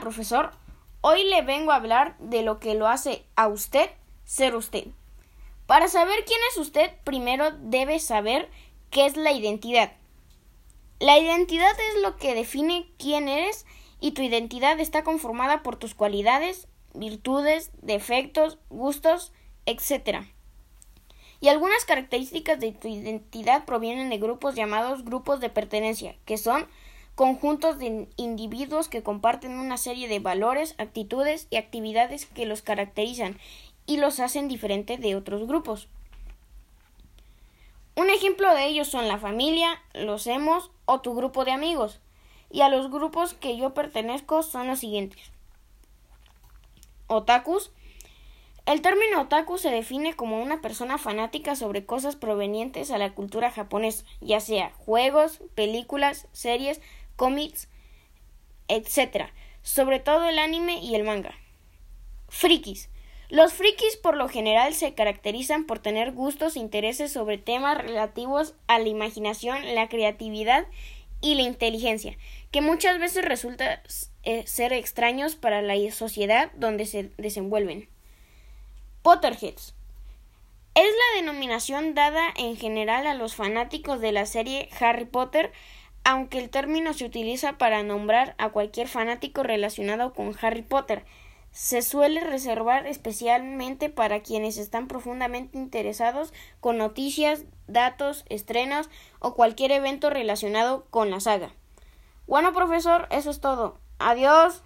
Profesor. Hoy le vengo a hablar de lo que lo hace a usted ser usted. Para saber quién es usted, primero debe saber qué es la identidad. La identidad es lo que define quién eres y tu identidad está conformada por tus cualidades, virtudes, defectos, gustos, etc. Y algunas características de tu identidad provienen de grupos llamados grupos de pertenencia, que son conjuntos de individuos que comparten una serie de valores, actitudes y actividades que los caracterizan y los hacen diferentes de otros grupos. Un ejemplo de ellos son la familia, los emos o tu grupo de amigos. Y a los grupos que yo pertenezco son los siguientes. Otakus. El término otaku se define como una persona fanática sobre cosas provenientes a la cultura japonesa, ya sea juegos, películas, series, cómics, etc. Sobre todo el anime y el manga. Frikis. Los frikis por lo general se caracterizan por tener gustos e intereses sobre temas relativos a la imaginación, la creatividad y la inteligencia, que muchas veces resulta eh, ser extraños para la sociedad donde se desenvuelven. Potterheads es la denominación dada en general a los fanáticos de la serie Harry Potter, aunque el término se utiliza para nombrar a cualquier fanático relacionado con Harry Potter. Se suele reservar especialmente para quienes están profundamente interesados con noticias, datos, estrenos o cualquier evento relacionado con la saga. Bueno, profesor, eso es todo. Adiós.